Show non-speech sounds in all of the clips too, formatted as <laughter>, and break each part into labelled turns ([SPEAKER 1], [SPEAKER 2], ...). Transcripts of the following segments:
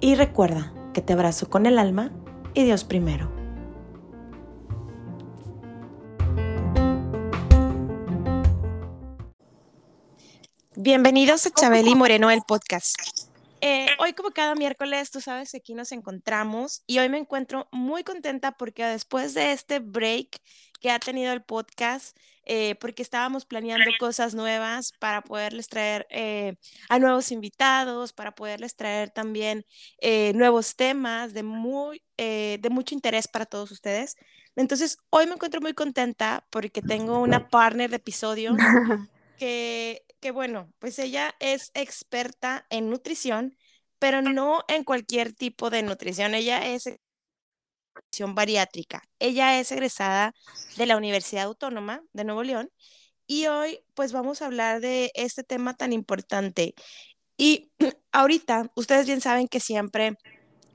[SPEAKER 1] y recuerda que te abrazo con el alma y Dios primero. Bienvenidos a Chabeli Moreno, el podcast. Eh, hoy, como cada miércoles, tú sabes que aquí nos encontramos y hoy me encuentro muy contenta porque después de este break que ha tenido el podcast, eh, porque estábamos planeando cosas nuevas para poderles traer eh, a nuevos invitados, para poderles traer también nuevos temas de, muy, de mucho interés para todos ustedes. Entonces, hoy me encuentro muy contenta porque tengo una partner de episodio <laughs> que que bueno, pues ella es experta en nutrición, pero no en cualquier tipo de nutrición. Ella es bariátrica. Ella es egresada de la Universidad Autónoma de Nuevo León y hoy pues vamos a hablar de este tema tan importante. Y <clears throat> ahorita, ustedes bien saben que siempre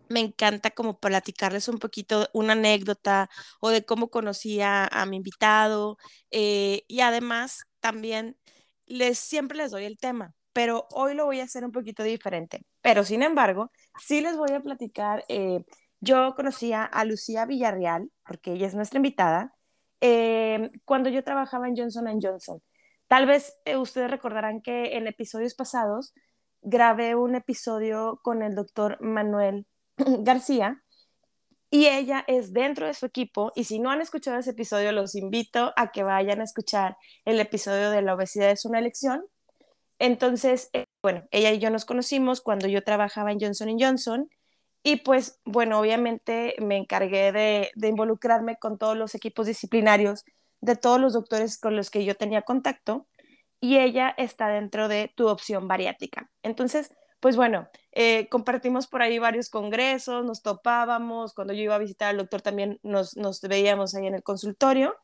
[SPEAKER 1] me encanta como platicarles un poquito una anécdota o de cómo conocí a, mi invitado eh, y además también les, siempre les doy el tema, pero hoy lo voy a hacer un poquito diferente. Pero sin embargo, sí les voy a platicar. Eh, yo conocía a Lucía Villarreal, porque ella es nuestra invitada, eh, cuando yo trabajaba en Johnson Johnson. Tal vez eh, ustedes recordarán que en episodios pasados grabé un episodio con el doctor Manuel <clears throat> García y ella es dentro de su equipo y si no han escuchado ese episodio los invito a que vayan a escuchar el episodio de la obesidad es una elección. Entonces, eh, bueno, ella y yo nos conocimos cuando yo trabajaba en Johnson Johnson y pues bueno, obviamente me encargué de, involucrarme con todos los equipos disciplinarios de todos los doctores con los que yo tenía contacto y ella está dentro de tu opción bariátrica. Entonces, pues bueno, eh, compartimos por ahí varios congresos, nos topábamos, cuando yo iba a visitar al doctor también nos, veíamos ahí en el consultorio,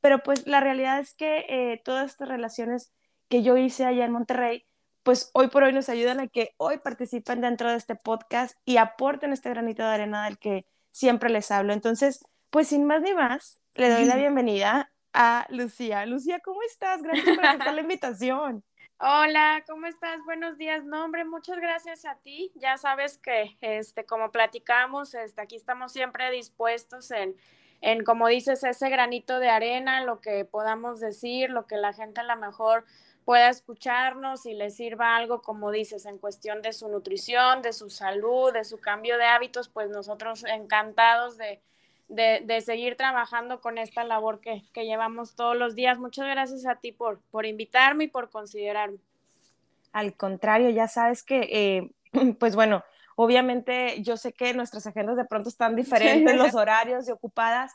[SPEAKER 1] pero pues la realidad es que eh, todas estas relaciones que yo hice allá en Monterrey, pues hoy por hoy nos ayudan a que hoy participen dentro de este podcast y aporten este granito de arena del que siempre les hablo. Entonces, pues sin más ni más, le doy la bienvenida a Lucía. Lucía, ¿cómo estás? Gracias por aceptar la invitación. <laughs>
[SPEAKER 2] Hola, ¿cómo estás? Buenos días. No, hombre, muchas gracias a ti. Ya sabes que, este, como platicamos, este, aquí estamos siempre dispuestos en, en, como dices, ese granito de arena, lo que podamos decir, lo que la gente a lo mejor pueda escucharnos y le sirva algo, como dices, en cuestión de su nutrición, de su salud, de su cambio de hábitos, pues nosotros encantados de, de, seguir trabajando con esta labor que, llevamos todos los días. Muchas gracias a ti por, por invitarme y por considerarme.
[SPEAKER 1] Al contrario, ya sabes que, eh, <clears throat> pues bueno, obviamente yo sé que nuestras agendas de pronto están diferentes, <laughs> los horarios y ocupadas,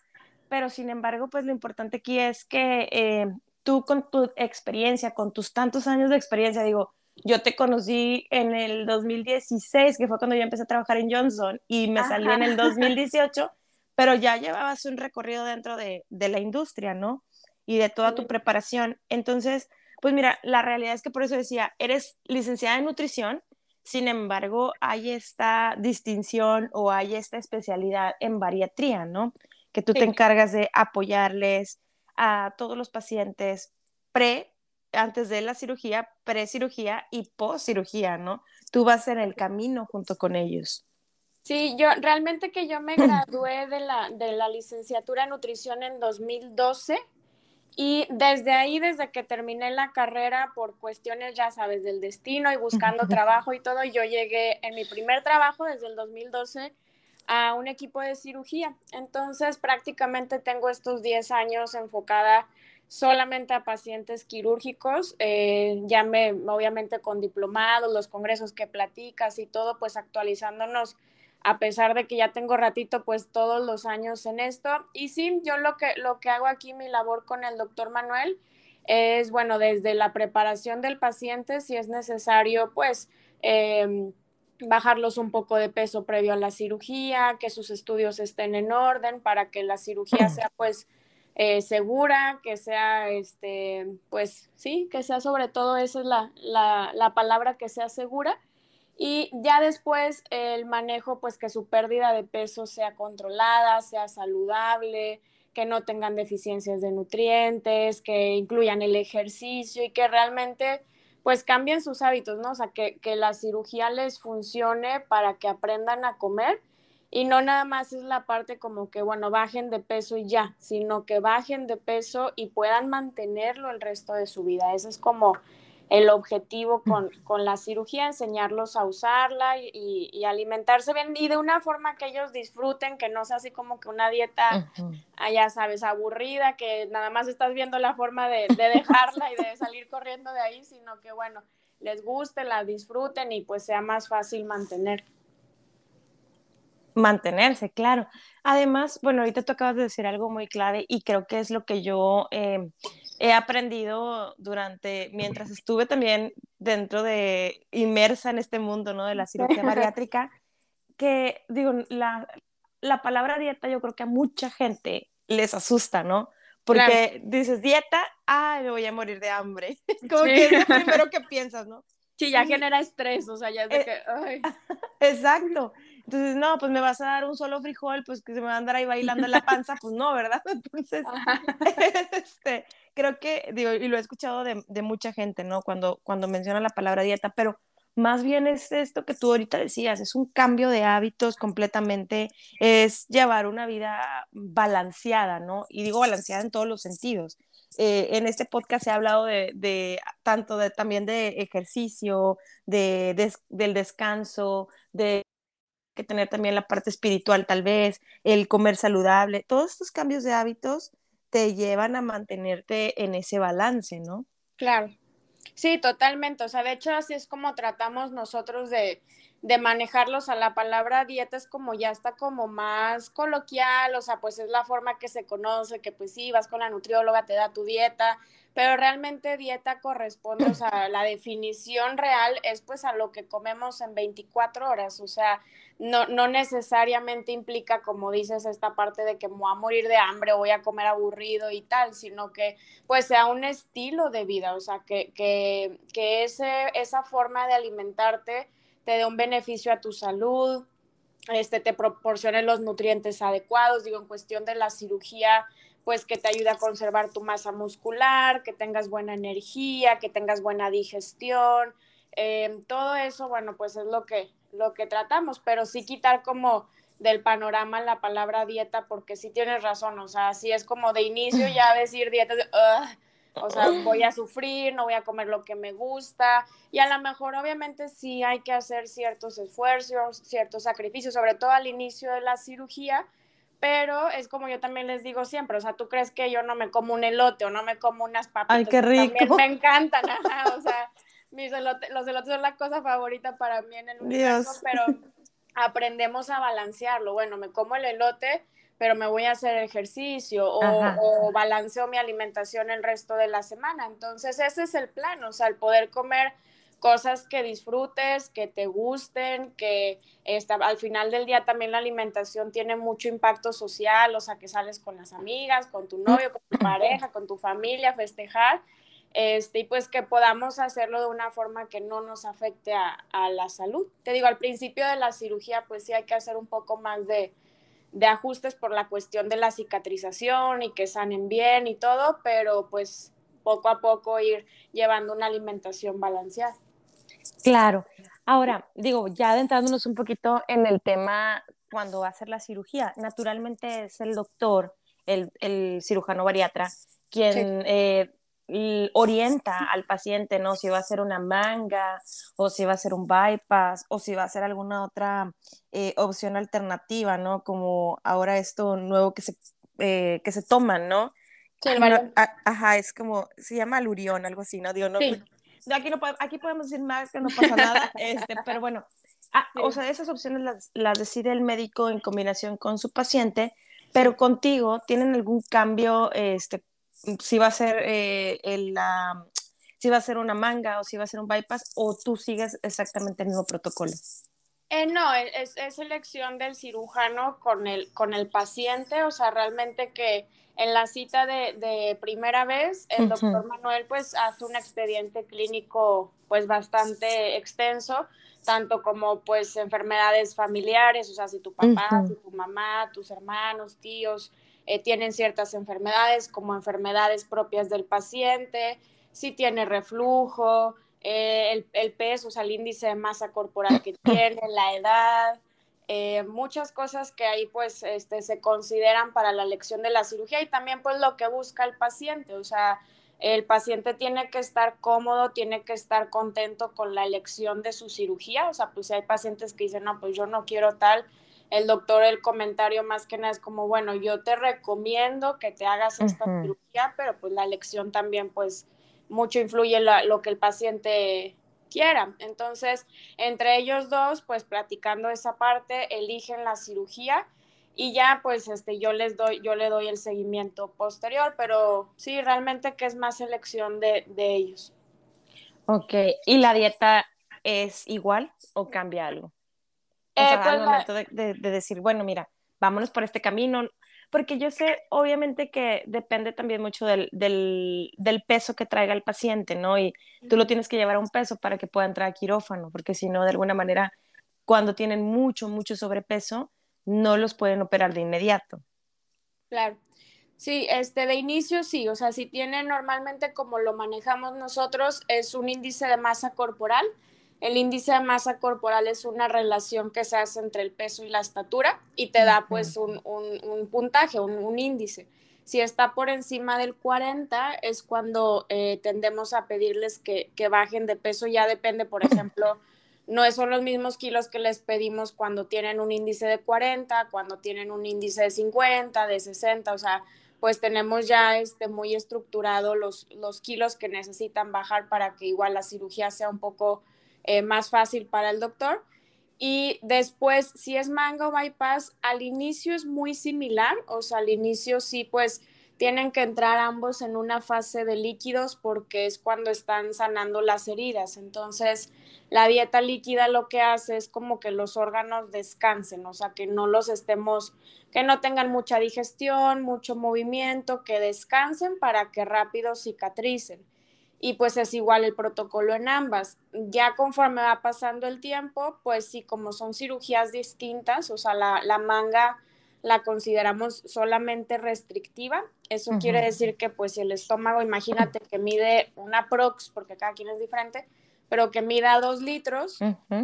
[SPEAKER 1] pero sin embargo, pues lo importante aquí es que eh, tú con tu experiencia, con tus tantos años de experiencia, digo, yo te conocí en el 2016, que fue cuando yo empecé a trabajar en Johnson, y me salí en el <laughs> 2018 pero ya llevabas un recorrido dentro de, la industria, ¿no? Y de toda tu preparación. Entonces, pues mira, la realidad es que por eso decía, eres licenciada en nutrición, sin embargo, hay esta distinción o hay esta especialidad en bariatría, ¿no? Que tú te encargas de apoyarles a todos los pacientes pre, antes de la cirugía, pre-cirugía y post-cirugía, ¿no? Tú vas en el camino junto con ellos.
[SPEAKER 2] Sí, yo realmente que yo me gradué de la, de la licenciatura en nutrición en 2012 y desde ahí, desde que terminé la carrera por cuestiones, ya sabes, del destino y buscando trabajo y todo, yo llegué en mi primer trabajo desde el 2012 a un equipo de cirugía. Entonces, prácticamente tengo estos 10 años enfocada solamente a pacientes quirúrgicos, eh, ya me, obviamente con diplomados, los congresos que platicas y todo, pues actualizándonos a pesar de que ya tengo ratito, pues todos los años en esto. Y sí, yo lo que, lo que hago aquí, mi labor con el doctor Manuel, es, bueno, desde la preparación del paciente, si es necesario, pues, em, bajarlos un poco de peso previo a la cirugía, que sus estudios estén en orden para que la cirugía sea pues eh, segura, que sea, este, pues sí, que sea sobre todo, esa es la, la, la, palabra, que sea segura. Y ya después el manejo, pues que su pérdida de peso sea controlada, sea saludable, que no tengan deficiencias de nutrientes, que incluyan el ejercicio y que realmente pues cambien sus hábitos, ¿no? O sea, que, que la cirugía les funcione para que aprendan a comer y no nada más es la parte como que, bueno, bajen de peso y ya, sino que bajen de peso y puedan mantenerlo el resto de su vida. Ese es como el objetivo con, con la cirugía, enseñarlos a usarla y, alimentarse bien y de una forma que ellos disfruten, que no sea así como que una dieta, ah, ya sabes, aburrida, que nada más estás viendo la forma de, de dejarla y de salir corriendo de ahí, sino que bueno, les guste, la disfruten y pues sea más fácil mantener.
[SPEAKER 1] Mantenerse, claro. Además, bueno, ahorita tú acabas de decir algo muy clave y creo que es lo que yo eh, he aprendido durante, mientras estuve también dentro de, inmersa en este mundo, ¿no? De la cirugía <laughs> bariátrica, que digo, la, la palabra dieta yo creo que a mucha gente les asusta, ¿no? Porque dices dieta, ah, me voy a morir de hambre. <laughs> Como que es lo primero <laughs> que piensas, ¿no?
[SPEAKER 2] Sí, ya genera estrés, o sea, ya es de eh, que, ay.
[SPEAKER 1] Exacto. Entonces, no, pues me vas a dar un solo frijol, pues que se me va a andar ahí bailando en la panza, pues no, ¿verdad? Entonces, este, creo que, digo, y lo he escuchado de, mucha gente, ¿no? Cuando, cuando menciona la palabra dieta, pero más bien es esto que tú ahorita decías, es un cambio de hábitos completamente, es llevar una vida balanceada, ¿no? Y digo balanceada en todos los sentidos. Eh, en este podcast se ha hablado de, de tanto de, también de ejercicio, de, de, del descanso, de que tener también la parte espiritual tal vez, el comer saludable, todos estos cambios de hábitos te llevan a mantenerte en ese balance, ¿no?
[SPEAKER 2] Claro. Sí, totalmente. O sea, de hecho así es como tratamos nosotros de, de manejarlos a la palabra dieta es como ya está como más coloquial, o sea, pues es la forma que se conoce, que pues sí, vas con la nutrióloga, te da tu dieta, pero realmente dieta corresponde, o sea, la definición real es pues a lo que comemos en 24 horas, o sea, no, no necesariamente implica, como dices, esta parte de que me voy a morir de hambre voy a comer aburrido y tal, sino que pues sea un estilo de vida, o sea, que, que, que ese, esa forma de alimentarte te dé un beneficio a tu salud, este, te proporcione los nutrientes adecuados, digo, en cuestión de la cirugía, pues que te ayude a conservar tu masa muscular, que tengas buena energía, que tengas buena digestión, em, todo eso, bueno, pues es lo que, lo que tratamos, pero sí quitar como del panorama la palabra dieta, porque sí tienes razón, o sea, si es como de inicio ya decir dieta, o sea, voy a sufrir, no voy a comer lo que me gusta, y a lo mejor obviamente sí hay que hacer ciertos esfuerzos, ciertos sacrificios, sobre todo al inicio de la cirugía, pero es como yo también les digo siempre, o sea, tú crees que yo no me como un elote o no me como unas papitas.
[SPEAKER 1] Ay, qué rico.
[SPEAKER 2] También me encantan, o sea, mis los elotes son la cosa favorita para mí en el universo, pero aprendemos a balancearlo. Bueno, me como el elote, pero me voy a hacer ejercicio o, o, balanceo mi alimentación el resto de la semana. Entonces, ese es el plan, o sea, el poder comer cosas que disfrutes, que te gusten, que esta, al final del día también la alimentación tiene mucho impacto social, o sea, que sales con las amigas, con tu novio, con tu pareja, con tu familia, festejar, este, y pues que podamos hacerlo de una forma que no nos afecte a, a, la salud. Te digo, al principio de la cirugía, pues sí hay que hacer un poco más de, de ajustes por la cuestión de la cicatrización y que sanen bien y todo, pero pues poco a poco ir llevando una alimentación balanceada.
[SPEAKER 1] Claro. Ahora, digo, ya adentrándonos un poquito en el tema cuando va a hacer la cirugía, naturalmente es el doctor, el, el cirujano bariatra, quien eh, orienta al paciente, ¿no? Si va a hacer una manga, o si va a hacer un bypass, o si va a hacer alguna otra eh, opción alternativa, ¿no? Como ahora esto nuevo que se, eh, que se toman, ¿no? ajá, es como, se llama alurión, algo así, ¿no? Digo, no, aquí, no, aquí podemos decir más que no pasa nada, <laughs> este, pero bueno, ah, o sea, esas opciones las, las, decide el médico en combinación con su paciente, pero contigo, ¿tienen algún cambio, este, si va a ser eh, el, la, si va a ser una manga o si va a ser un bypass, o tú sigues exactamente el mismo protocolo?
[SPEAKER 2] Eh, no, es, elección del cirujano con el, con el paciente, o sea, realmente que en la cita de, primera vez, el doctor Manuel pues hace un expediente clínico pues bastante extenso, tanto como pues enfermedades familiares, o sea, si tu papá, si tu mamá, tus hermanos, tíos eh, tienen ciertas enfermedades, como enfermedades propias del paciente, si tiene reflujo, eh, el, peso, o sea, el índice de masa corporal que <coughs> tiene, la edad, eh, muchas cosas que ahí pues este, se consideran para la elección de la cirugía y también pues lo que busca el paciente, o sea, el paciente tiene que estar cómodo, tiene que estar contento con la elección de su cirugía, o sea, pues si hay pacientes que dicen, no, pues yo no quiero tal, el doctor el comentario más que nada es como, bueno, yo te recomiendo que te hagas esta cirugía, pero pues la elección también pues mucho influye lo que el paciente quiera. Entonces, entre ellos dos, pues platicando esa parte, eligen la cirugía y ya pues este yo les doy yo le doy el seguimiento posterior, pero sí, realmente que es más elección de, ellos.
[SPEAKER 1] Ok, ¿y la dieta es igual o cambia algo? O sea, pues al momento de, de, decir, bueno, mira, vámonos por este camino, porque yo sé, obviamente, que depende también mucho del, del, peso que traiga el paciente, ¿no? Y tú lo tienes que llevar a un peso para que pueda entrar a quirófano, porque si no, de alguna manera, cuando tienen mucho, mucho sobrepeso, no los pueden operar de inmediato.
[SPEAKER 2] Claro. Sí, este de inicio sí, o sea, si tienen normalmente como lo manejamos nosotros, es un índice de masa corporal, el índice de masa corporal es una relación que se hace entre el peso y la estatura y te da pues un, puntaje, un, índice. Si está por encima del 40 es cuando eh, tendemos a pedirles que, bajen de peso. Ya depende, por <coughs> ejemplo, no son los mismos kilos que les pedimos cuando tienen un índice de 40, cuando tienen un índice de 50, de 60, o sea, pues tenemos ya este, muy estructurado los, los kilos que necesitan bajar para que igual la cirugía sea un poco eh, más fácil para el doctor. Y después, si es mango bypass, al inicio es muy similar, o sea, al inicio sí, pues tienen que entrar ambos en una fase de líquidos porque es cuando están sanando las heridas. Entonces, la dieta líquida lo que hace es como que los órganos descansen, o sea, que no los estemos, que no tengan mucha digestión, mucho movimiento, que descansen para que rápido cicatricen y pues es igual el protocolo en ambas. Ya conforme va pasando el tiempo, pues sí, como son cirugías distintas, o sea, la, manga la consideramos solamente restrictiva. Eso quiere decir que pues si el estómago, imagínate que mide una prox, porque cada quien es diferente, pero que mida dos litros,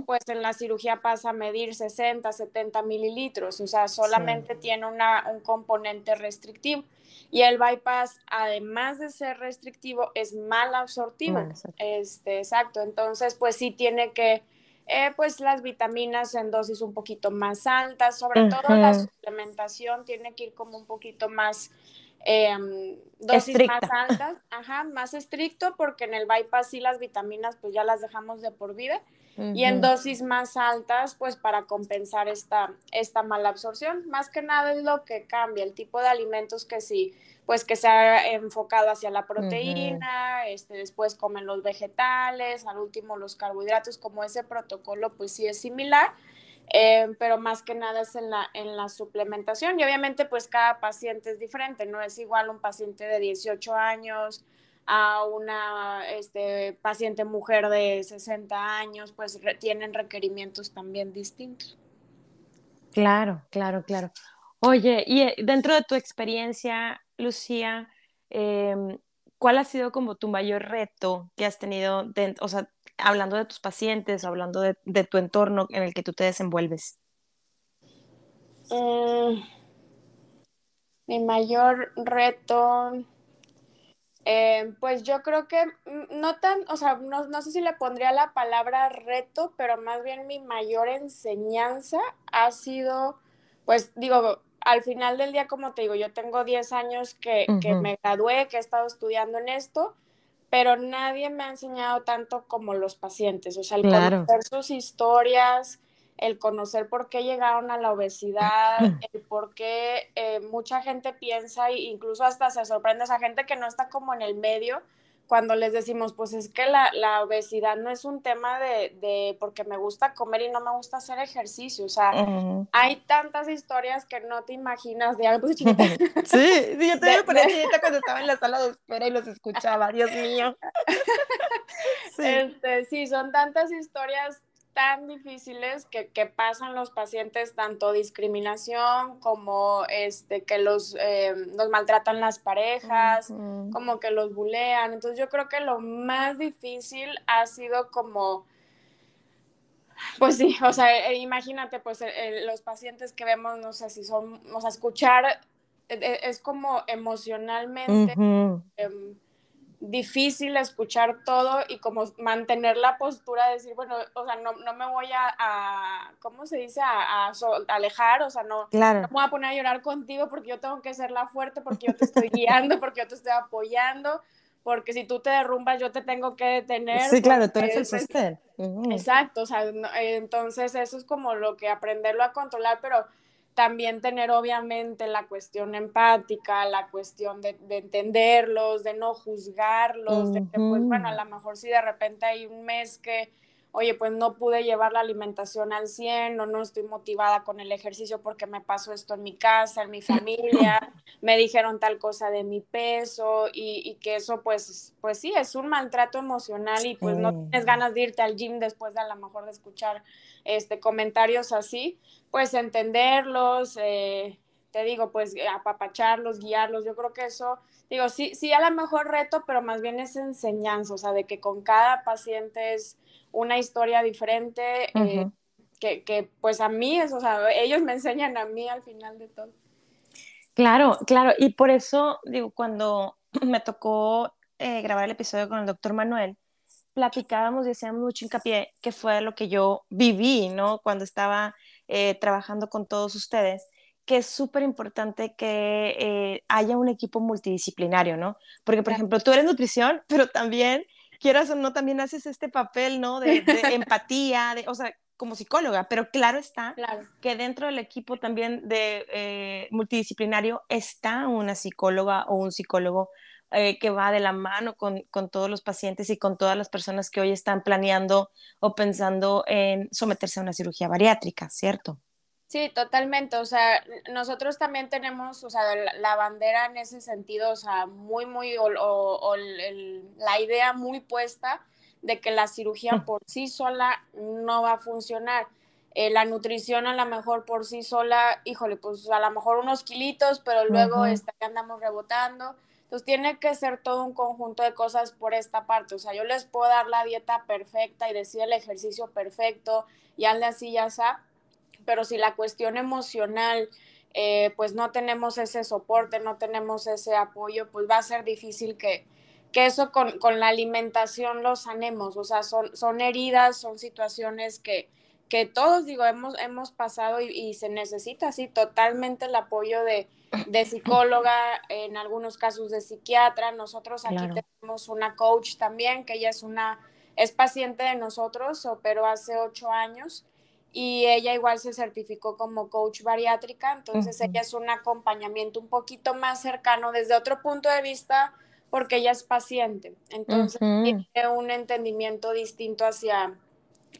[SPEAKER 2] pues en la cirugía pasa a medir 60, 70 mililitros, o sea, solamente tiene una, un componente restrictivo. Y el bypass, además de ser restrictivo, es mal absortivo. Este, exacto. Entonces, pues sí tiene que, eh, pues las vitaminas en dosis un poquito más altas, sobre todo la suplementación tiene que ir como un poquito más eh, dosis más <laughs> altas, ajá, más estricto, porque en el bypass sí las vitaminas pues ya las dejamos de por vida, y en dosis más altas pues para compensar esta, esta mala absorción. Más que nada es lo que cambia, el tipo de alimentos que sí, pues que se ha enfocado hacia la proteína, este, después comen los vegetales, al último los carbohidratos, como ese protocolo pues sí es similar, eh, pero más que nada es en la, en la suplementación y obviamente pues cada paciente es diferente, no es igual un paciente de 18 años a una este, paciente mujer de 60 años, pues tienen requerimientos también distintos.
[SPEAKER 1] Claro, claro, claro. Oye, y eh, dentro de tu experiencia, Lucía, em, ¿cuál ha sido como tu mayor reto que has tenido, o sea, hablando de tus pacientes, hablando de, tu entorno en el que tú te desenvuelves?
[SPEAKER 2] Mm, mi mayor reto, eh, pues yo creo que mm, no tan, o sea, no, no, sé si le pondría la palabra reto, pero más bien mi mayor enseñanza ha sido, pues digo, al final del día, como te digo, yo tengo 10 años que, que me gradué, que he estado estudiando en esto pero nadie me ha enseñado tanto como los pacientes, o sea, el conocer sus historias, el conocer por qué llegaron a la obesidad, <clears throat> el por qué eh, mucha gente piensa e incluso hasta se sorprende esa gente que no está como en el medio, cuando les decimos, pues es que la, la obesidad no es un tema de, de, porque me gusta comer y no me gusta hacer ejercicio, o sea, hay tantas historias que no te imaginas de algo. <laughs>
[SPEAKER 1] sí, sí, yo <laughs> te ponía chinita cuando estaba en la sala de espera y los escuchaba, Dios mío. <laughs>
[SPEAKER 2] sí. Este, sí, son tantas historias tan difíciles que, que, pasan los pacientes, tanto discriminación como este, que los, eh, los maltratan las parejas, como que los bulean. Entonces yo creo que lo más difícil ha sido como, pues sí, o sea, eh, imagínate, pues eh, los pacientes que vemos, no sé si son, o sea, escuchar es como emocionalmente difícil escuchar todo y como mantener la postura de decir, bueno, o sea, no, no me voy a, a, ¿cómo se dice? A, a alejar, o sea, no, no, me voy a poner a llorar contigo porque yo tengo que ser la fuerte, porque yo te estoy guiando, porque yo te estoy apoyando, porque si tú te derrumbas yo te tengo que detener.
[SPEAKER 1] Sí, claro, tú eres el sostén.
[SPEAKER 2] Exacto, o sea, entonces eso es como lo que aprenderlo a controlar, pero también tener obviamente la cuestión empática, la cuestión de, entenderlos, de no juzgarlos, de que pues bueno, a lo mejor si de repente hay un mes que, oye, pues no pude llevar la alimentación al 100 o no estoy motivada con el ejercicio porque me pasó esto en mi casa, en mi familia, <laughs> me dijeron tal cosa de mi peso y, que eso pues, pues sí, es un maltrato emocional y pues no tienes ganas de irte al gym después de a lo mejor de escuchar este, comentarios así pues entenderlos, eh, te digo, pues apapacharlos, guiarlos, yo creo que eso, digo, sí, sí a lo mejor reto, pero más bien es enseñanza, o sea, de que con cada paciente es una historia diferente, eh, que, que, pues a mí es, o sea, ellos me enseñan a mí al final de todo.
[SPEAKER 1] Claro, claro, y por eso, digo, cuando <clears throat> me tocó eh, grabar el episodio con el doctor Manuel, platicábamos y hacíamos mucho hincapié que fue lo que yo viví, ¿no? Cuando estaba eh, trabajando con todos ustedes, que es súper importante que eh, haya un equipo multidisciplinario, ¿no? Porque, por ejemplo, tú eres nutrición, <laughs> pero también, quieras o no, también haces este papel, ¿no? De, <laughs> empatía, de, o sea, como psicóloga, pero claro está que dentro del equipo también de eh, multidisciplinario está una psicóloga o un psicólogo que va de la mano con, con, todos los pacientes y con todas las personas que hoy están planeando o pensando en someterse a una cirugía bariátrica, ¿cierto?
[SPEAKER 2] Sí, totalmente. O sea, nosotros también tenemos, o sea, la, bandera en ese sentido, o sea, muy, muy, o, la idea muy puesta de que la cirugía por sí sola no va a funcionar. Eh, la nutrición a lo mejor por sí sola, híjole, pues a lo mejor unos kilitos, pero luego está, andamos rebotando. Entonces tiene que ser todo un conjunto de cosas por esta parte. O sea, yo les puedo dar la dieta perfecta y decir el ejercicio perfecto y hazle así ya está, pero si la cuestión emocional, eh, pues no tenemos ese soporte, no tenemos ese apoyo, pues va a ser difícil que, que eso con, con, la alimentación lo sanemos. O sea, son, son heridas, son situaciones que, que todos, digo, hemos, hemos pasado y, se necesita así totalmente el apoyo de, de, psicóloga, en algunos casos de psiquiatra. Nosotros aquí tenemos una coach también, que ella es una, es paciente de nosotros, operó hace ocho años y ella igual se certificó como coach bariátrica, entonces ella es un acompañamiento un poquito más cercano desde otro punto de vista porque ella es paciente, entonces tiene un entendimiento distinto hacia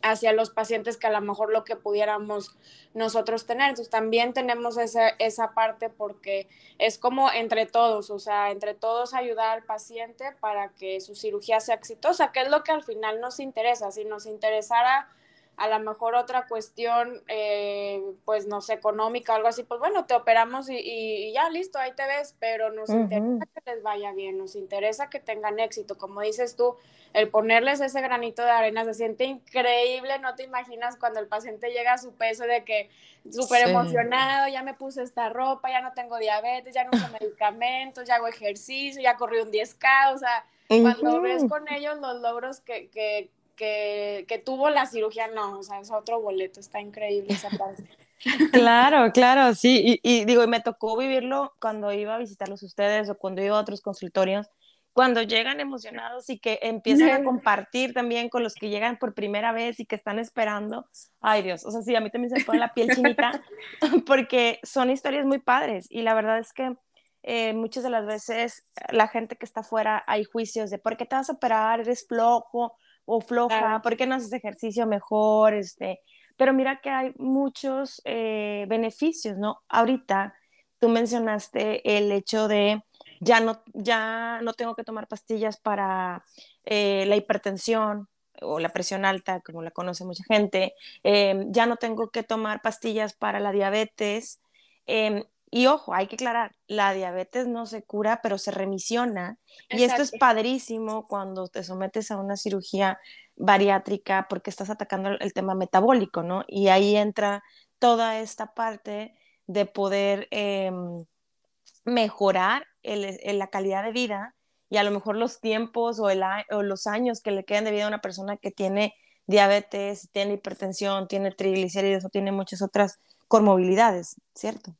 [SPEAKER 2] hacia los pacientes que a lo mejor lo que pudiéramos nosotros tener. Entonces también tenemos esa, esa parte porque es como entre todos, o sea, entre todos ayudar al paciente para que su cirugía sea exitosa, que es lo que al final nos interesa. Si nos interesara a lo mejor otra cuestión, eh, pues no sé, económica algo así, pues bueno, te operamos y, ya listo, ahí te ves, pero nos interesa que les vaya bien, nos interesa que tengan éxito, como dices tú, el ponerles ese granito de arena se siente increíble, no te imaginas cuando el paciente llega a su peso de que súper emocionado, ya me puse esta ropa, ya no tengo diabetes, ya no uso <laughs> medicamentos, ya hago ejercicio, ya corrí un 10K, o sea, cuando ves con ellos los logros que, que, que, que, tuvo la cirugía, no, o sea, es otro boleto, está increíble esa parte. <laughs>
[SPEAKER 1] Claro, claro, sí, y, y digo, me tocó vivirlo cuando iba a visitarlos ustedes o cuando iba a otros consultorios, cuando llegan emocionados y que empiezan a compartir también con los que llegan por primera vez y que están esperando. Ay Dios, o sea, sí, a mí también se me pone la piel chinita <laughs> <laughs> porque son historias muy padres y la verdad es que eh, muchas de las veces la gente que está afuera hay juicios de por qué te vas a operar, eres flojo o floja, por qué no haces ejercicio mejor, este, pero mira que hay muchos eh, beneficios, ¿no? Ahorita tú mencionaste el hecho de ya no, ya no tengo que tomar pastillas para eh, la hipertensión o la presión alta, como la conoce mucha gente, em, ya no tengo que tomar pastillas para la diabetes. Em, y ojo, hay que aclarar, la diabetes no se cura, pero se remisiona. Y esto es padrísimo cuando te sometes a una cirugía bariátrica porque estás atacando el tema metabólico, ¿no? Y ahí entra toda esta parte de poder em, mejorar la calidad de vida y a lo mejor los tiempos o, o los años que le quedan de vida a una persona que tiene diabetes, tiene hipertensión, tiene triglicéridos o tiene muchas otras comorbilidades, ¿cierto?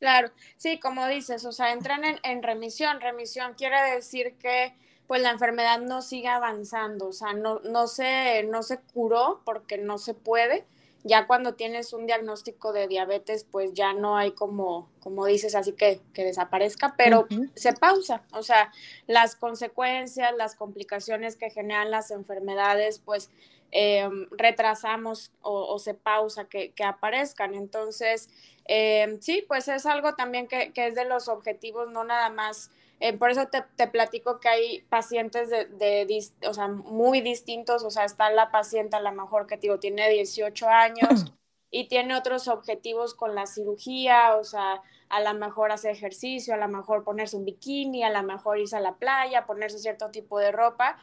[SPEAKER 2] Claro, sí, como dices, o sea, entran en, en, remisión. Remisión quiere decir que pues la enfermedad no sigue avanzando, o sea, no, no, se, no se curó porque no se puede, ya cuando tienes un diagnóstico de diabetes, pues ya no hay como, como dices, así que, que desaparezca, pero se pausa. O sea, las consecuencias, las complicaciones que generan las enfermedades, pues eh, retrasamos o, se pausa que, que aparezcan. Entonces, eh, sí, pues es algo también que, que, es de los objetivos, no nada más eh, por eso te, te, platico que hay pacientes de, de, o sea, muy distintos, o sea, está la paciente a lo mejor que digo, tiene 18 años y tiene otros objetivos con la cirugía, o sea, a lo mejor hacer ejercicio, a lo mejor ponerse un bikini, a lo mejor irse a la playa, ponerse cierto tipo de ropa.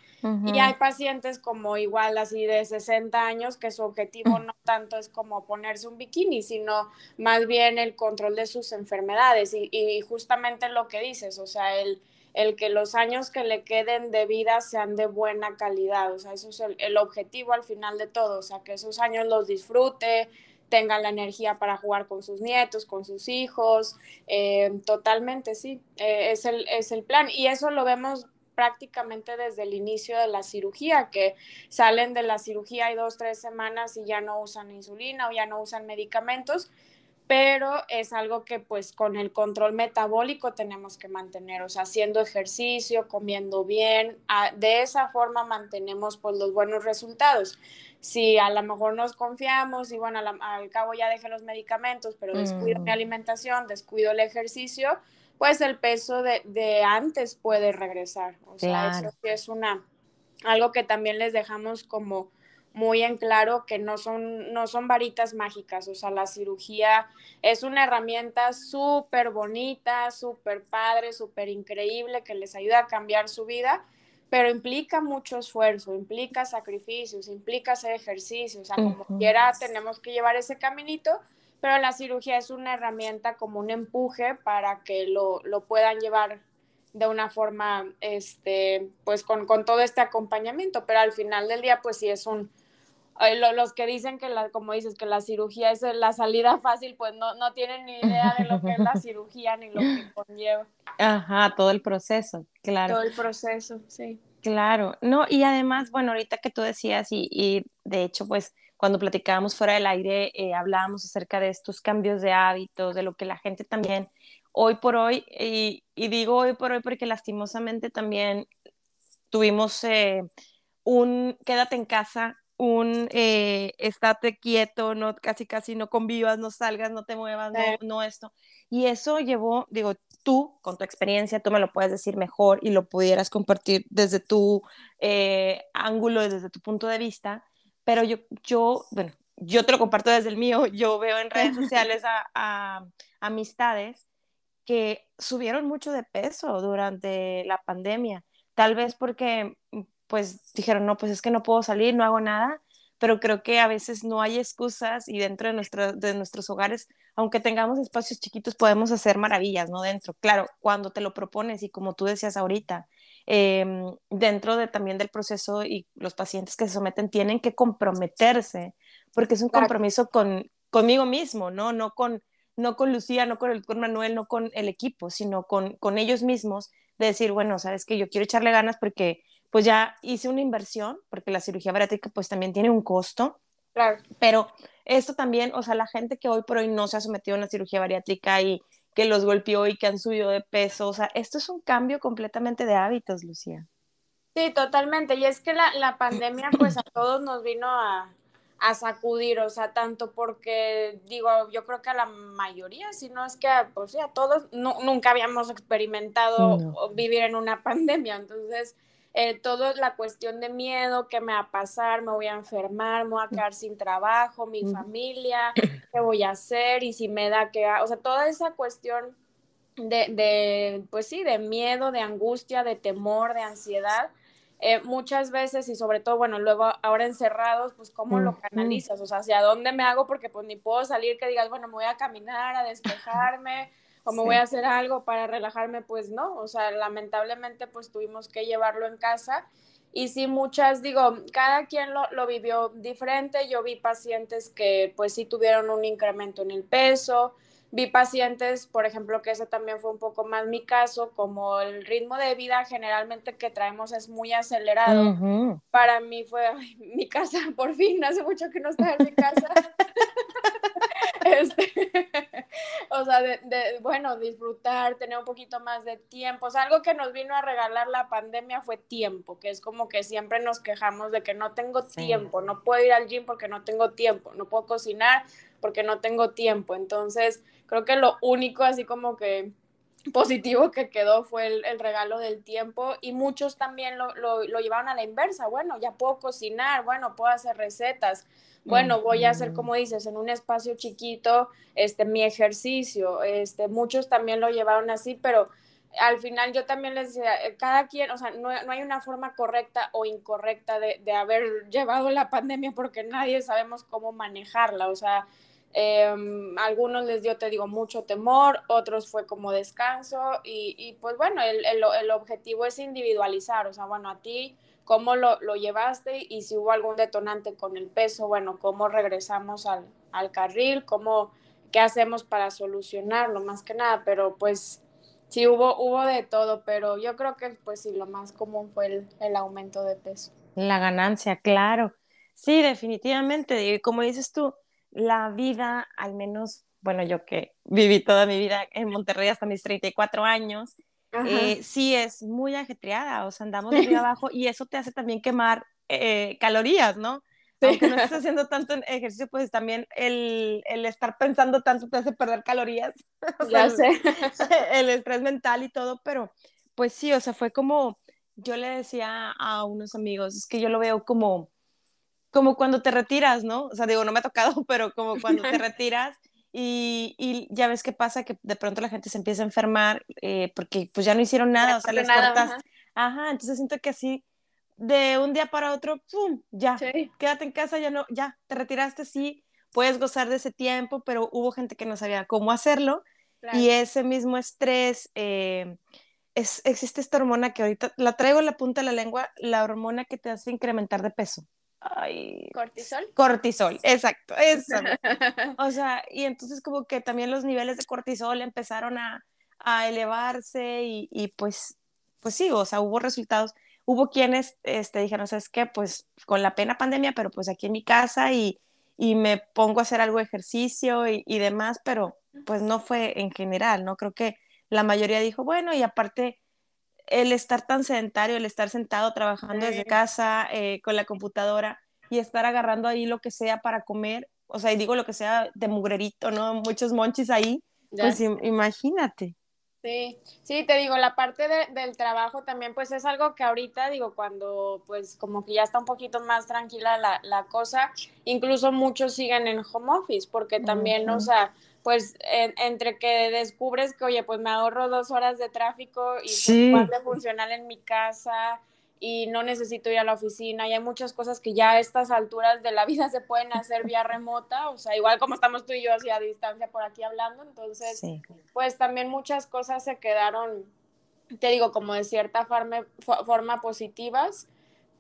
[SPEAKER 2] Y hay pacientes como igual así de 60 años que su objetivo <laughs> no tanto es como ponerse un bikini, sino más bien el control de sus enfermedades. Y, y justamente lo que dices, o sea, el, el que los años que le queden de vida sean de buena calidad, o sea, eso es el, el objetivo al final de todo, o sea, que esos años los disfrute, tengan la energía para jugar con sus nietos, con sus hijos, eh, totalmente, sí, eh, es, el, es el plan. Y eso lo vemos prácticamente desde el inicio de la cirugía, que salen de la cirugía hay dos, tres semanas y ya no usan insulina o ya no usan medicamentos, pero es algo que pues con el control metabólico tenemos que mantener, o sea, haciendo ejercicio, comiendo bien, de esa forma mantenemos pues los buenos resultados si a lo mejor nos confiamos y bueno, al cabo ya dejé los medicamentos, pero descuido mi mm. alimentación, descuido el ejercicio, pues el peso de, de antes puede regresar. O sea, eso es una, algo que también les dejamos como muy en claro que no son, no son varitas mágicas, o sea, la cirugía es una herramienta súper bonita, súper padre, súper increíble, que les ayuda a cambiar su vida, pero implica mucho esfuerzo, implica sacrificios, implica hacer ejercicio, o sea, como quiera tenemos que llevar ese caminito, pero la cirugía es una herramienta como un empuje para que lo, lo puedan llevar de una forma, este, pues con, con, todo este acompañamiento, pero al final del día, pues sí es un, los que dicen que, la, como dices, que la cirugía es la salida fácil, pues no, no tienen ni idea de lo que es la <laughs> cirugía ni lo que conlleva.
[SPEAKER 1] Ajá, todo el proceso, claro.
[SPEAKER 2] Todo el proceso, sí.
[SPEAKER 1] Claro, no, y además, bueno, ahorita que tú decías, y, y de hecho, pues cuando platicábamos fuera del aire, eh, hablábamos acerca de estos cambios de hábitos, de lo que la gente también hoy por hoy, y, y digo hoy por hoy porque lastimosamente también tuvimos eh, un quédate en casa un eh, estate quieto, no, casi casi no convivas, no salgas, no te muevas, no, no esto. Y eso llevó, digo, tú con tu experiencia, tú me lo puedes decir mejor y lo pudieras compartir desde tu eh, ángulo desde tu punto de vista, pero yo, yo, bueno, yo te lo comparto desde el mío, yo veo en redes <laughs> sociales a, a amistades que subieron mucho de peso durante la pandemia, tal vez porque pues dijeron, no, pues es que no puedo salir, no hago nada, pero creo que a veces no hay excusas y dentro de, nuestro, de nuestros hogares, aunque tengamos espacios chiquitos, podemos hacer maravillas, ¿no? Dentro, claro, cuando te lo propones y como tú decías ahorita, em, dentro de, también del proceso y los pacientes que se someten tienen que comprometerse, porque es un compromiso con, conmigo mismo, ¿no? No con, no con Lucía, no con el doctor Manuel, no con el equipo, sino con, con ellos mismos, de decir, bueno, sabes que yo quiero echarle ganas porque pues ya hice una inversión, porque la cirugía bariátrica pues también tiene un costo.
[SPEAKER 2] Claro.
[SPEAKER 1] Pero esto también, o sea, la gente que hoy por hoy no se ha sometido a una cirugía bariátrica y que los golpeó y que han subido de peso. O sea, esto es un cambio completamente de hábitos, Lucía.
[SPEAKER 2] Sí, totalmente. Y es que la, la pandemia pues a todos nos vino a, a sacudir, o sea, tanto porque, digo, yo creo que a la mayoría, si no es que, pues sí, a todos, nunca habíamos experimentado vivir en una <laughs> pandemia, entonces, eh, todo la cuestión de miedo, qué me va a pasar, me voy a enfermar, me voy a quedar sin trabajo, mi familia, <clears throat> qué voy a hacer, y si me da que, o sea, toda esa cuestión de, de, pues sí, de miedo, de angustia, de temor, de ansiedad, eh, muchas veces y sobre todo, bueno, luego ahora encerrados, pues cómo lo canalizas, o sea, hacia dónde me hago, porque pues ni puedo salir que digas, bueno, me voy a caminar, a despejarme, o me voy a hacer algo para relajarme, pues no, o sea, lamentablemente pues tuvimos que llevarlo en casa. Y sí, muchas, digo, cada quien lo, lo vivió diferente. Yo vi pacientes que pues sí tuvieron un incremento en el peso, Vi pacientes, por ejemplo, que ese también fue un poco más mi caso, como el ritmo de vida generalmente que traemos es muy acelerado. Para mí fue mi casa, <laughs> por fin, hace mucho que no estaba en mi casa. <laughs> este, <laughs> o sea, de, bueno, disfrutar, tener un poquito más de tiempo. O sea, algo que nos vino a regalar la pandemia fue tiempo, que es como que siempre nos quejamos de que no tengo tiempo, no puedo ir al gym porque no tengo tiempo, no puedo cocinar porque no tengo tiempo. Entonces, creo que lo único así como que positivo que quedó fue el, regalo del tiempo y muchos también lo, lo, llevaron a la inversa. Bueno, ya puedo cocinar, bueno, puedo hacer recetas, bueno, voy a hacer, como dices, en un espacio chiquito, este, mi ejercicio, este, muchos también lo llevaron así, pero al final yo también les decía, eh, cada quien, o sea, no, no hay una forma correcta o incorrecta de, de, haber <laughs> llevado la pandemia porque nadie sabemos cómo manejarla, o sea, Em, algunos les dio, te digo, mucho temor, otros fue como descanso y, y pues bueno, el, el, el, objetivo es individualizar, o sea, bueno, a ti, cómo lo, lo, llevaste y si hubo algún detonante con el peso, bueno, cómo regresamos al, al carril, cómo, qué hacemos para solucionarlo, más que nada, pero pues sí hubo, hubo de todo, pero yo creo que pues sí, lo más común fue el, el aumento de peso.
[SPEAKER 1] La ganancia, claro. Sí, definitivamente, como dices tú, la vida, al menos, bueno, yo que viví toda mi vida en Monterrey hasta mis 34 años, eh, sí es muy ajetreada, o sea, andamos de arriba abajo y eso te hace también quemar eh, calorías, ¿no? Aunque no estés <laughs> haciendo tanto ejercicio, pues también el, el, estar pensando tanto te hace perder calorías. <laughs>
[SPEAKER 2] ya sé. <laughs>
[SPEAKER 1] El, estrés mental y todo, pero pues sí, o sea, fue como, yo le decía a unos amigos, es que yo lo veo como, como cuando te retiras, ¿no? O sea, digo, no me ha tocado, <laughs> pero como cuando te <laughs> retiras y, y ya ves qué pasa, que de pronto la gente se empieza a enfermar eh, porque pues ya no hicieron nada, o sea, les cortas. Ajá. entonces siento que así, de un día para otro, ¡pum! Ya, quédate en casa, ya no, ya, te retiraste, sí, puedes gozar de ese tiempo, pero hubo gente que no sabía cómo hacerlo y ese mismo estrés... Eh, es, existe esta hormona que ahorita la traigo en la punta de la lengua, la hormona que te hace incrementar de peso. Ay,
[SPEAKER 2] cortisol.
[SPEAKER 1] Cortisol, exacto, eso. <laughs> o sea, y entonces como que también los niveles de cortisol empezaron a, a elevarse y, y, pues, pues sí, o sea, hubo resultados. Hubo quienes este, dijeron, ¿sabes qué? Pues con la pena pandemia, pero pues aquí en mi casa y, y me pongo a hacer algo de ejercicio y, y demás, pero pues no fue en general, ¿no? Creo que la mayoría dijo, bueno, y aparte el estar tan sedentario, el estar sentado trabajando desde casa eh, con la computadora y estar agarrando ahí lo que sea para comer, o sea, y digo lo que sea de mugrerito, ¿no? Muchos monchis ahí, pues imagínate.
[SPEAKER 2] Sí, sí, te digo, la parte del trabajo también, pues es algo que ahorita, digo, cuando pues como que ya está un poquito más tranquila la, la cosa, incluso muchos siguen en home office, porque también, o sea, pues entre que descubres que, oye, pues me ahorro dos horas de tráfico y sí. pues, funcional en mi casa y no necesito ir a la oficina y hay muchas cosas que ya a estas alturas de la vida se pueden hacer vía remota, o sea, igual como estamos tú y yo así a distancia por aquí hablando, entonces, pues también muchas cosas se quedaron, te digo, como de cierta forma, forma positivas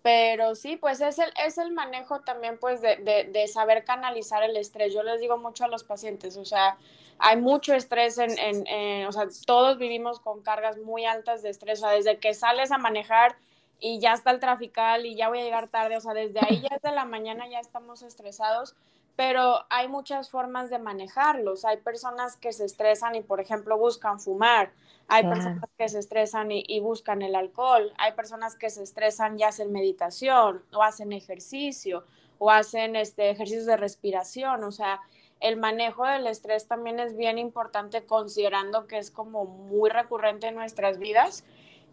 [SPEAKER 2] pero sí, pues es el, es el manejo también pues de, de, de, saber canalizar el estrés. Yo les digo mucho a los pacientes, o sea, hay mucho estrés en, en, o sea, todos vivimos con cargas muy altas de estrés, o sea, desde que sales a manejar y ya está el trafical y ya voy a llegar tarde, o sea, desde ahí ya desde la mañana ya estamos estresados, pero hay muchas formas de manejarlos. Hay personas que se estresan y, por ejemplo, buscan fumar. Hay personas que se estresan y, buscan el alcohol. Hay personas que se estresan y hacen meditación o hacen ejercicio o hacen este, ejercicios de respiración. O sea, el manejo del estrés también es bien importante considerando que es como muy recurrente en nuestras vidas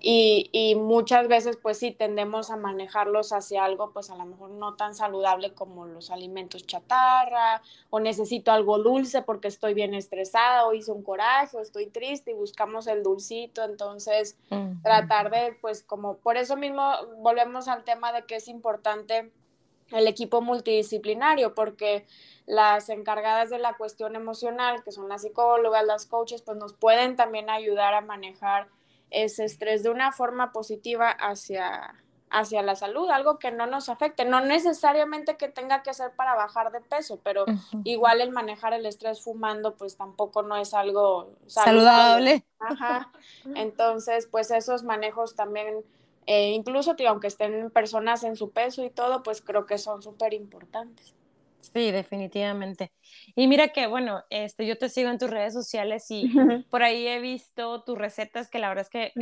[SPEAKER 2] y, muchas veces pues sí tendemos a manejarlos hacia algo pues a lo mejor no tan saludable como los alimentos chatarra o necesito algo dulce porque estoy bien estresada o hice un coraje o estoy triste y buscamos el dulcito. Entonces tratar de pues como por eso mismo volvemos al tema de que es importante el equipo multidisciplinario porque las encargadas de la cuestión emocional que son las psicólogas las coaches pues nos pueden también ayudar a manejar ese estrés de una forma positiva hacia, hacia la salud, algo que no nos afecte, no necesariamente que tenga que ser para bajar de peso, pero igual el manejar el estrés fumando pues tampoco no es algo saludable. Ajá. <laughs> Entonces, pues esos manejos también, eh, incluso aunque estén personas en su peso y todo, pues creo que son súper importantes.
[SPEAKER 1] Sí, definitivamente. Y mira que, bueno, este, yo te sigo en tus redes sociales y <laughs> por ahí he visto tus recetas que la verdad es que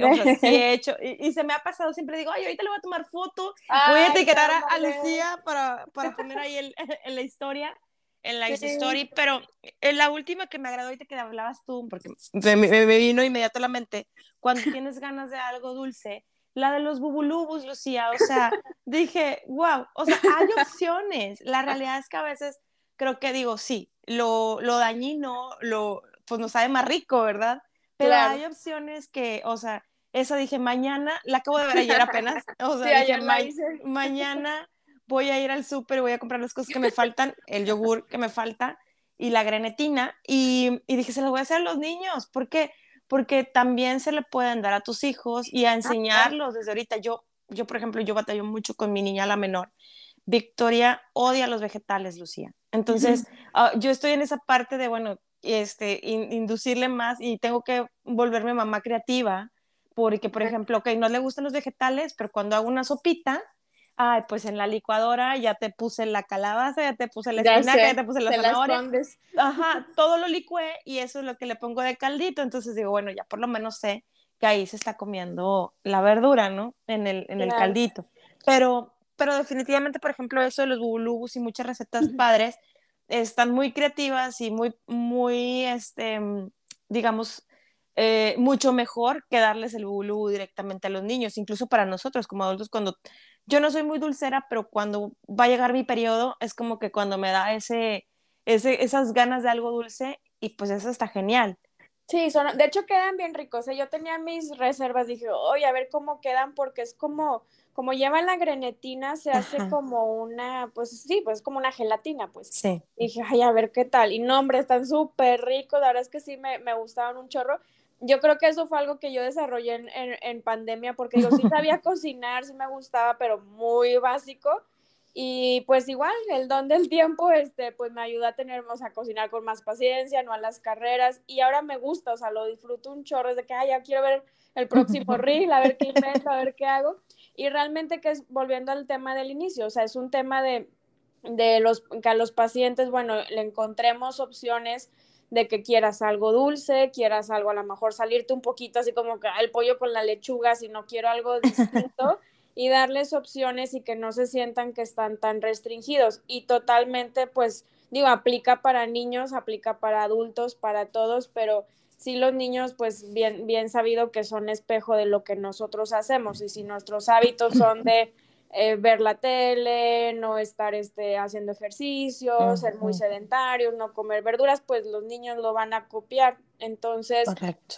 [SPEAKER 1] sí <laughs> he hecho y, se me ha pasado, siempre digo, ay, ahorita le voy a tomar foto, voy a etiquetar a, Lucía para, para <laughs> poner ahí el, en la historia, en la story, pero en la última que me agradó ahorita que hablabas tú, porque me, me, me vino inmediatamente, cuando tienes ganas de algo dulce, la de los bubulubus, Lucía, o sea, <laughs> dije, wow, o sea, hay <laughs> opciones. La realidad es que a veces creo que digo, sí, lo, lo dañino, lo, pues nos sabe más rico, ¿verdad? Pero hay opciones que, o sea, esa dije, mañana, la acabo de ver ayer apenas, <laughs> o sea, dije, mañana voy a ir al súper, voy a comprar las cosas que me faltan, el yogur que me falta y la grenetina, y, y dije, se las voy a hacer a los niños, porque porque también se le pueden dar a tus hijos y a enseñarlos desde ahorita. Yo, yo, por ejemplo, yo batallo mucho con mi niña, la menor. Victoria odia los vegetales, Lucía. Entonces, ah, yo estoy en esa parte de, bueno, este, inducirle más y tengo que volverme mamá creativa, porque, por ejemplo, ok, no le gustan los vegetales, pero cuando hago una sopita, ay, pues en la licuadora ya te puse la calabaza, ya te puse la espinaca, ya te puse la zanahoria. Ajá, todo lo licué y eso es lo que le pongo de caldito. Entonces digo, bueno, ya por lo menos sé que ahí se está comiendo la verdura, ¿no? En el, en el caldito. Pero, pero definitivamente, por ejemplo, eso de los bubulubus y muchas recetas padres están muy creativas y muy, muy, este, digamos, eh, mucho mejor que darles el bubulubu directamente a los niños, incluso para nosotros como adultos, cuando yo no soy muy dulcera, pero cuando va a llegar mi periodo, es como que cuando me da ese, ese esas ganas de algo dulce, y pues eso está genial.
[SPEAKER 2] Sí, son, de hecho quedan bien ricos. ¿eh? Yo tenía mis reservas, dije, oye, a ver cómo quedan, porque es como, como lleva la grenetina, se hace como una, pues sí, pues como una gelatina, pues. Sí. dije, ay, a ver qué tal. Y no, hombre, están súper ricos, la verdad es que sí me, me gustaban un chorro yo creo que eso fue algo que yo desarrollé en, en, pandemia, porque yo sí sabía <laughs> cocinar, sí me gustaba, pero muy básico. Y pues igual, el don del tiempo, este, pues me ayuda a tener, o sea, a cocinar con más paciencia, no a las carreras. Y ahora me gusta, o sea, lo disfruto un chorro, es de que, ay, ya quiero ver el próximo <laughs> reel, a ver qué invento, a ver qué hago. Y realmente que es, volviendo al tema del inicio, o sea, es un tema de, de los, que a los pacientes, bueno, le encontremos opciones de que quieras algo dulce, quieras algo a lo mejor salirte un poquito así como que el pollo con la lechuga, si no quiero algo distinto, <laughs> y darles opciones y que no se sientan que están tan restringidos. Y totalmente, pues, digo, aplica para niños, aplica para adultos, para todos, pero sí los niños, pues, bien, bien sabido que son espejo de lo que nosotros hacemos. Y si nuestros hábitos son de eh, ver la tele, no estar este, haciendo ejercicio, ser muy sedentarios, no comer verduras, pues los niños lo van a copiar. Entonces,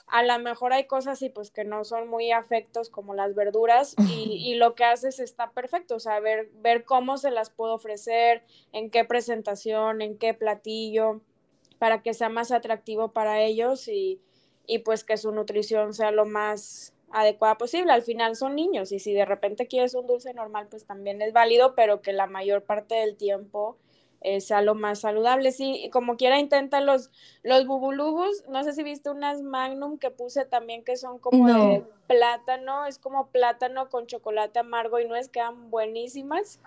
[SPEAKER 2] a lo mejor hay cosas y pues que no son muy afectos como las verduras y, y, lo que haces está perfecto, o sea, ver, ver cómo se las puedo ofrecer, en qué presentación, en qué platillo, para que sea más atractivo para ellos y, y pues que su nutrición sea lo más adecuada posible. Al final son niños y si de repente quieres un dulce normal, pues también es válido, pero que la mayor parte del tiempo eh, sea lo más saludable. Sí, como quiera intenta los, los bubulubus, no sé si viste unas magnum que puse también que son como de plátano, es como plátano con chocolate amargo y nuez, quedan buenísimas.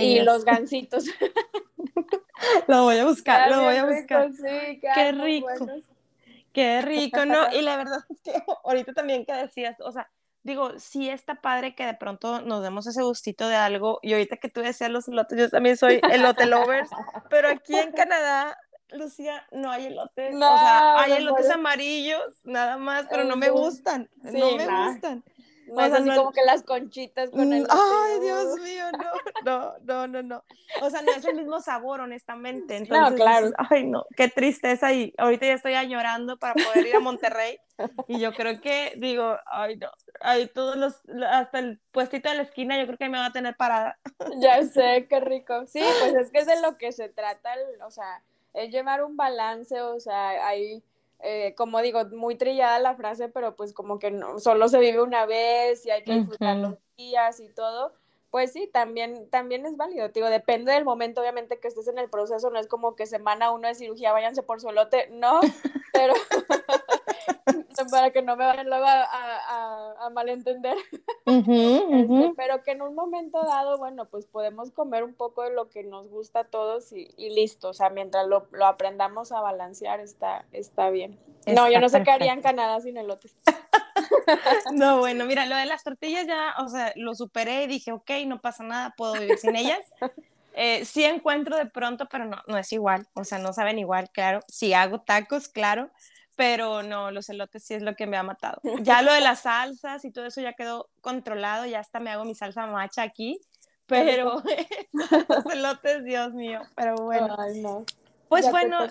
[SPEAKER 2] y los gansitos. <laughs>
[SPEAKER 1] Lo voy a buscar, lo voy a
[SPEAKER 2] Rico,
[SPEAKER 1] buscar.
[SPEAKER 2] sí,
[SPEAKER 1] Qué rico. Qué rico, ¿no? Y la verdad es que <laughs> ahorita también que decías, o sea, digo, sí está padre que de pronto nos demos ese gustito de algo. Y ahorita que tú decías los elotes, yo también soy elote lovers, <laughs> pero aquí en Canadá, Lucía, no hay elotes.
[SPEAKER 2] No,
[SPEAKER 1] o sea, hay
[SPEAKER 2] no
[SPEAKER 1] elotes amarillos, nada más, pero no me gustan.
[SPEAKER 2] Sí,
[SPEAKER 1] no me gustan.
[SPEAKER 2] No
[SPEAKER 1] O
[SPEAKER 2] es
[SPEAKER 1] sea,
[SPEAKER 2] así
[SPEAKER 1] no-
[SPEAKER 2] como que las conchitas con el
[SPEAKER 1] Mm, Ay, Dios mío, <laughs> no, no, no, no, no. O sea, no es el mismo sabor, honestamente. Entonces,
[SPEAKER 2] claro.
[SPEAKER 1] Ay, no, qué tristeza. Y ahorita ya estoy añorando para poder ir a Monterrey. Y yo creo que, digo, ay, no. Ay, todos los, hasta el puestito de la esquina, yo creo que me va a tener parada.
[SPEAKER 2] Ya sé, qué rico. Sí, pues es que es de lo que se trata, el- o sea, es llevar un balance, o sea, hay, eh, como digo, muy trillada la frase, pero pues como que no, solo se vive una vez y hay que disfrutar los días y todo. Pues sí, también, también es válido, digo, depende del momento, obviamente, que estés en el proceso, no es como que semana uno de cirugía, váyanse por su elote, no, <laughs> pero para que no me vayan luego a, a- a- malentender. <laughs> Este, pero que en un momento dado, bueno, pues podemos comer un poco de lo que nos gusta a todos y, y listo, o sea, mientras lo, lo aprendamos a balancear está, está bien. no, yo
[SPEAKER 1] Está
[SPEAKER 2] no sé qué haría en. Canadá sin elotes. <laughs>
[SPEAKER 1] No, bueno, mira, lo de las tortillas ya, o sea, lo superé y dije, ok, no pasa nada, puedo vivir sin ellas. <laughs> Eh, sí encuentro de pronto, pero no, no es igual, o sea, no saben igual, claro. Sí hago tacos, claro, pero no, los elotes sí es lo que me ha matado. <laughs> Ya lo de las salsas y todo eso ya quedó controlado, ya hasta me hago mi salsa macha aquí, <laughs> pero <laughs> los elotes, Dios mío, pero bueno.
[SPEAKER 2] Ay, no.
[SPEAKER 1] Pues
[SPEAKER 2] Ya
[SPEAKER 1] bueno.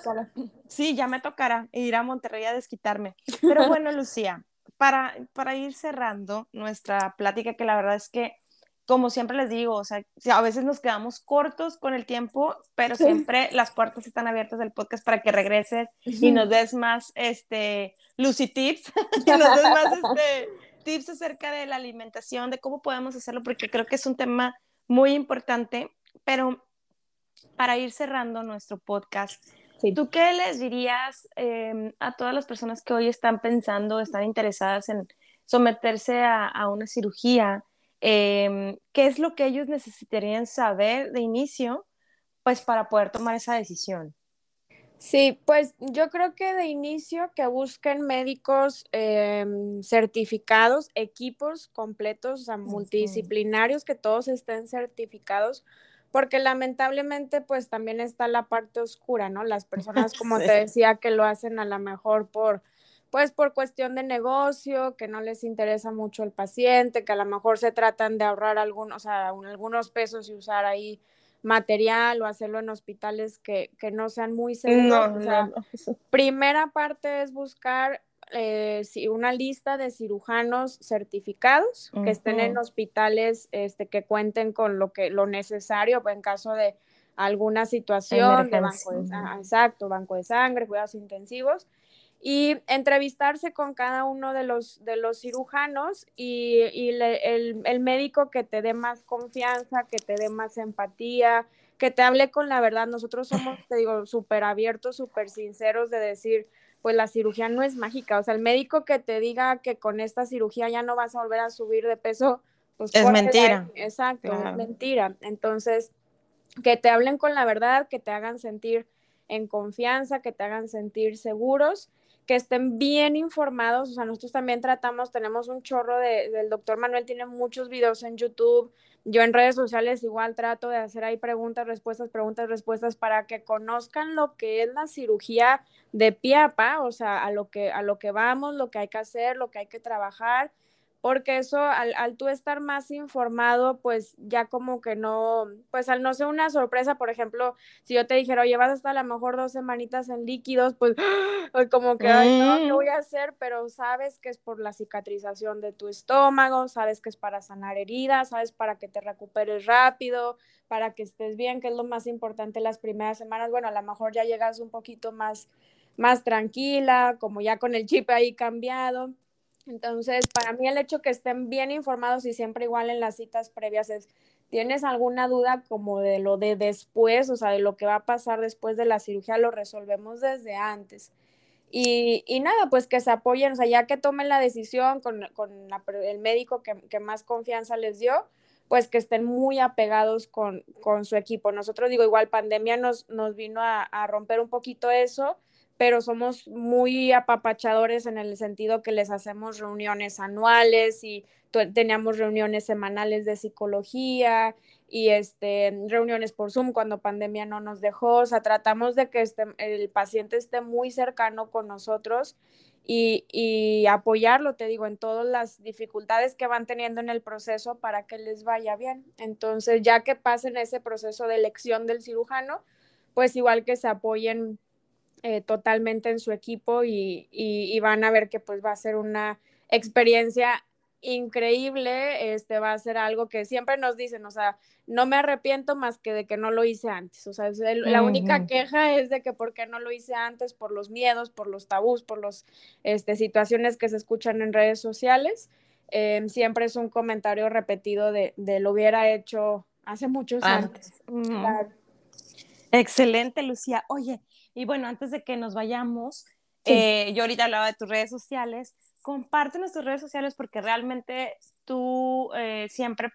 [SPEAKER 1] Sí, ya me tocará ir a Monterrey a desquitarme. Pero bueno, Lucía, para, para ir cerrando nuestra plática, que la verdad es que, como siempre les digo, o sea, a veces nos quedamos cortos con el tiempo, pero
[SPEAKER 2] Sí.
[SPEAKER 1] siempre las puertas están abiertas del podcast para que regreses y nos des más, este, Lucy tips, <laughs> y nos des más, este, <laughs> tips acerca de la alimentación, de cómo podemos hacerlo, porque creo que es un tema muy importante, pero para ir cerrando nuestro podcast,
[SPEAKER 2] Sí.
[SPEAKER 1] ¿Tú qué les dirías eh, a todas las personas que hoy están pensando, están interesadas en someterse a, a una cirugía? Eh, ¿Qué es lo que ellos necesitarían saber de inicio, pues para poder tomar esa decisión?
[SPEAKER 2] Sí, pues yo creo que de inicio que busquen médicos eh, certificados, equipos completos, o sea, multidisciplinarios, que todos estén certificados, porque lamentablemente pues también está la parte oscura, ¿no? Las <laughs> personas, como te decía, que lo hacen a lo mejor por, pues por cuestión de negocio, que no les interesa mucho el paciente, que a lo mejor se tratan de ahorrar algún, o sea, un- algunos pesos y usar ahí material o hacerlo en hospitales que, que no sean muy seguros. o sea, primera parte es buscar eh, si- una lista de cirujanos certificados que estén en hospitales este, que cuenten con lo que lo necesario en caso de alguna situación de banco de, ah, exacto, banco de sangre, cuidados intensivos y entrevistarse con cada uno de los, de los cirujanos y, y le- el, el médico que te dé más confianza, que te dé más empatía, que te hable con la verdad. Nosotros somos, te digo, súper abiertos, súper sinceros de decir, pues la cirugía no es mágica. O sea, el médico que te diga que con esta cirugía ya no vas a volver a subir de peso, pues
[SPEAKER 1] Es mentira.
[SPEAKER 2] Exacto, es mentira. Entonces, que te hablen con la verdad, que te hagan sentir en confianza, que te hagan sentir seguros, que estén bien informados. O sea, nosotros también tratamos, tenemos un chorro de, del doctor Manuel, tiene muchos videos en YouTube. Yo en redes sociales igual trato de hacer ahí preguntas, respuestas, preguntas, respuestas para que conozcan lo que es la cirugía de pie a pa, o sea, a lo que, a lo que vamos, lo que hay que hacer, lo que hay que trabajar porque eso al, al tú estar más informado, pues ya como que no, pues al no ser una sorpresa, por ejemplo, si yo te dijera, oye, vas a estar a lo mejor dos semanitas en líquidos, pues <gasps> como que, ay, no, ¿qué voy a hacer? Pero sabes que es por la cicatrización de tu estómago, sabes que es para sanar heridas, sabes para que te recuperes rápido, para que estés bien, que es lo más importante las primeras semanas. Bueno, a lo mejor ya llegas un poquito más, más tranquila, como ya con el chip ahí cambiado. Entonces, para mí el hecho que estén bien informados y siempre igual en las citas previas es, ¿tienes alguna duda como de lo de después, o sea, de lo que va a pasar después de la cirugía? Lo resolvemos desde antes. Y, y nada, pues que se apoyen, o sea, ya que tomen la decisión con, con el médico que, que más confianza les dio, pues que estén muy apegados con, con su equipo. Nosotros digo, igual pandemia nos, nos vino a romper un poquito eso, pero somos muy apapachadores en el sentido que les hacemos reuniones anuales y teníamos reuniones semanales de psicología y este, reuniones por Zoom cuando pandemia no nos dejó. O sea, tratamos de que este, el paciente esté muy cercano con nosotros y, y, apoyarlo, te digo, en todas las dificultades que van teniendo en el proceso para que les vaya bien. Entonces, ya que pasen ese proceso de elección del cirujano, pues igual que se apoyen eh, totalmente en su equipo y, y, y, van a ver que pues va a ser una experiencia increíble, este va a ser algo que siempre nos dicen, o sea, no me arrepiento más que de que no lo hice antes, o sea, el, la única queja es de que por qué no lo hice antes, por los miedos, por los tabús, por las este, situaciones que se escuchan en redes sociales, eh, siempre es un comentario repetido de, de, lo hubiera hecho hace muchos años. Claro.
[SPEAKER 1] Excelente, Lucía. Oye, y bueno, antes de que nos vayamos, sí. eh, yo ahorita hablaba de tus redes sociales, comparte nuestras redes sociales porque realmente tú eh, siempre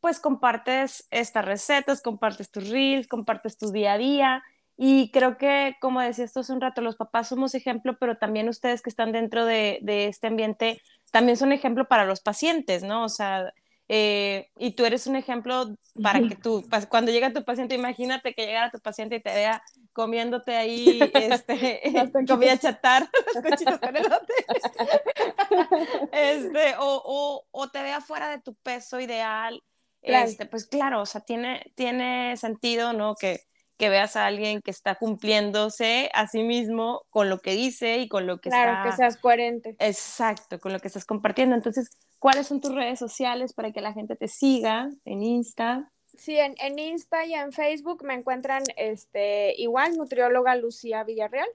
[SPEAKER 1] pues compartes estas recetas, compartes tus reels, compartes tu día a día y creo que como decía esto hace un rato, los papás somos ejemplo, pero también ustedes que están dentro de, de este ambiente también son ejemplo para los pacientes, ¿no? O sea, eh, y tú eres un ejemplo para que tú, cuando llega tu paciente, imagínate que llegara tu paciente y te vea comiéndote ahí <laughs> este, <laughs> comida chatar, <laughs> los cochitos con elote, este, o, o, o, te vea fuera de tu peso ideal, claro. Este, pues claro, o sea, tiene, tiene sentido, ¿no? Que, que veas a alguien que está cumpliéndose a sí mismo con lo que dice y con lo que
[SPEAKER 2] claro,
[SPEAKER 1] está...
[SPEAKER 2] Claro, que seas coherente.
[SPEAKER 1] Exacto, con lo que estás compartiendo. Entonces, ¿cuáles son tus redes sociales para que la gente te siga en Insta?
[SPEAKER 2] Sí, en, en Insta y en Facebook me encuentran este, igual, nutrióloga Lucía Villarreal.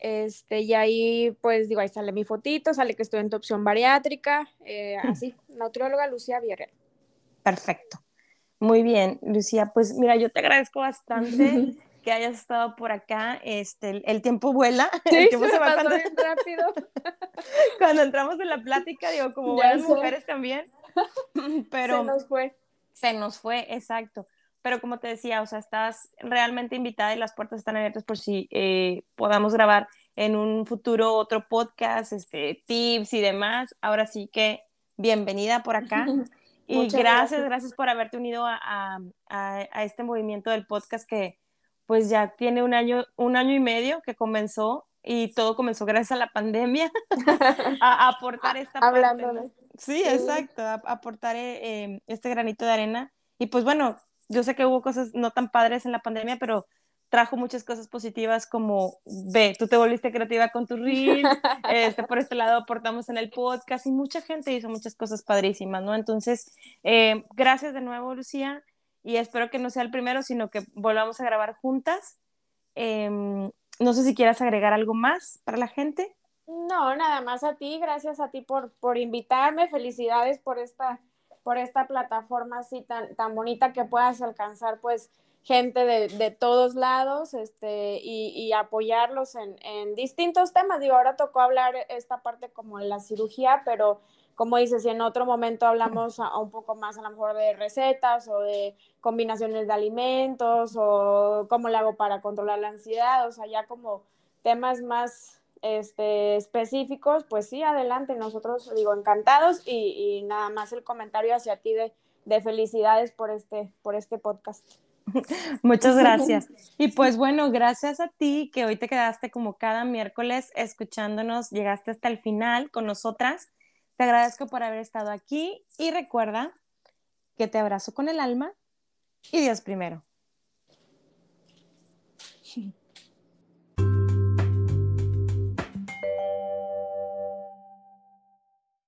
[SPEAKER 2] Este, y ahí, pues digo, ahí sale mi fotito, sale que estoy en tu opción bariátrica, eh, así, nutrióloga Lucía Villarreal.
[SPEAKER 1] Perfecto. Muy bien, Lucía, pues mira, yo te agradezco bastante <laughs> que hayas estado por acá. Este, el, el tiempo vuela, <laughs>
[SPEAKER 2] sí,
[SPEAKER 1] el tiempo
[SPEAKER 2] se, va cuando, bien
[SPEAKER 1] rápido. <laughs> cuando entramos en la plática, digo, como buenas mujeres también, pero
[SPEAKER 2] se nos fue.
[SPEAKER 1] Se nos fue, exacto. Pero como te decía, o sea, estás realmente invitada y las puertas están abiertas por si eh, podamos grabar en un futuro otro podcast, este, tips y demás. Ahora sí que bienvenida por acá. Y gracias, gracias, gracias, por haberte unido a, a, a, este movimiento del podcast que pues ya tiene un año, un año y medio que comenzó y todo comenzó gracias a la pandemia <laughs> a, aportar esta
[SPEAKER 2] Hablando.
[SPEAKER 1] Sí, sí, exacto, a, aportar eh, este granito de arena. Y pues bueno, yo sé que hubo cosas no tan padres en la pandemia, pero trajo muchas cosas positivas como, ve, tú te volviste creativa con tu reel, <laughs> este, por este lado aportamos en el podcast y mucha gente hizo muchas cosas padrísimas, ¿no? Entonces, eh, gracias de nuevo, Lucía, y espero que no sea el primero, sino que volvamos a grabar juntas. Eh, no sé si quieras agregar algo más para la gente.
[SPEAKER 2] No, nada más a ti, gracias a ti por, por invitarme, felicidades por esta, por esta plataforma así tan, tan bonita que puedas alcanzar, pues, gente de, de, todos lados este, y, y apoyarlos en, en, distintos temas. Digo, ahora tocó hablar esta parte como de la cirugía, pero como dices, si en otro momento hablamos a, un poco más a lo mejor de recetas o de combinaciones de alimentos o cómo le hago para controlar la ansiedad, o sea, ya como temas más este, específicos, pues sí, adelante, nosotros digo encantados y, y nada más el comentario hacia ti de, de felicidades por este, por este podcast. <laughs>
[SPEAKER 1] Muchas gracias. <laughs> Y pues bueno, gracias a ti que hoy te quedaste como cada miércoles escuchándonos, llegaste hasta el final con nosotras. Te agradezco por haber estado aquí y recuerda que te abrazo con el alma y Dios primero.